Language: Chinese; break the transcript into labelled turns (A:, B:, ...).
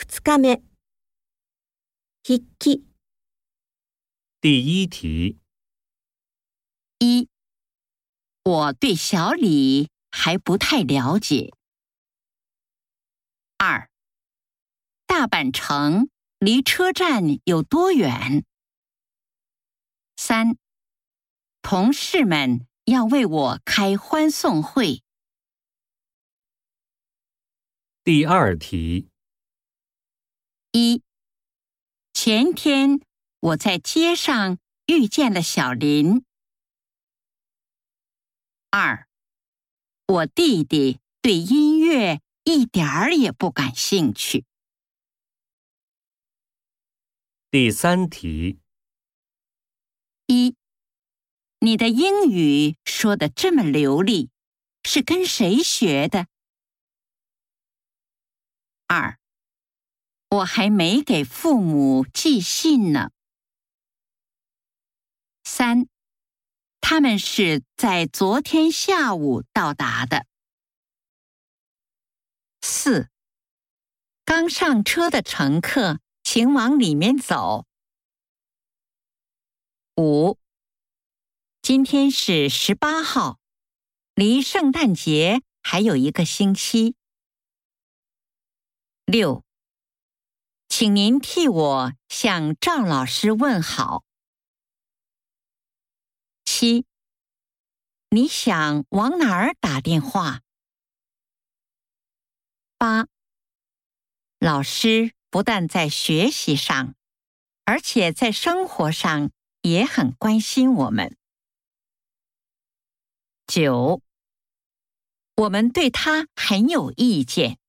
A: 二日目筆記
B: 第一题，
C: 一，我对小李还不太了解。二，大阪城离车站有多远？三，同事们要为我开欢送会。
B: 第二题，
C: 一，前天我在街上遇见了小林。二，我弟弟对音乐一点儿也不感兴趣。
B: 第三题，
C: 一，你的英语说的这么流利，是跟谁学的？二，我还没给父母寄信呢。三，他们是在昨天下午到达的。四，刚上车的乘客，请往里面走。五，今天是十八号，离圣诞节还有一个星期。六，请您替我向赵老师问好。七，你想往哪儿打电话？八，老师不但在学习上，而且在生活上也很关心我们。九，我们对他很有意见。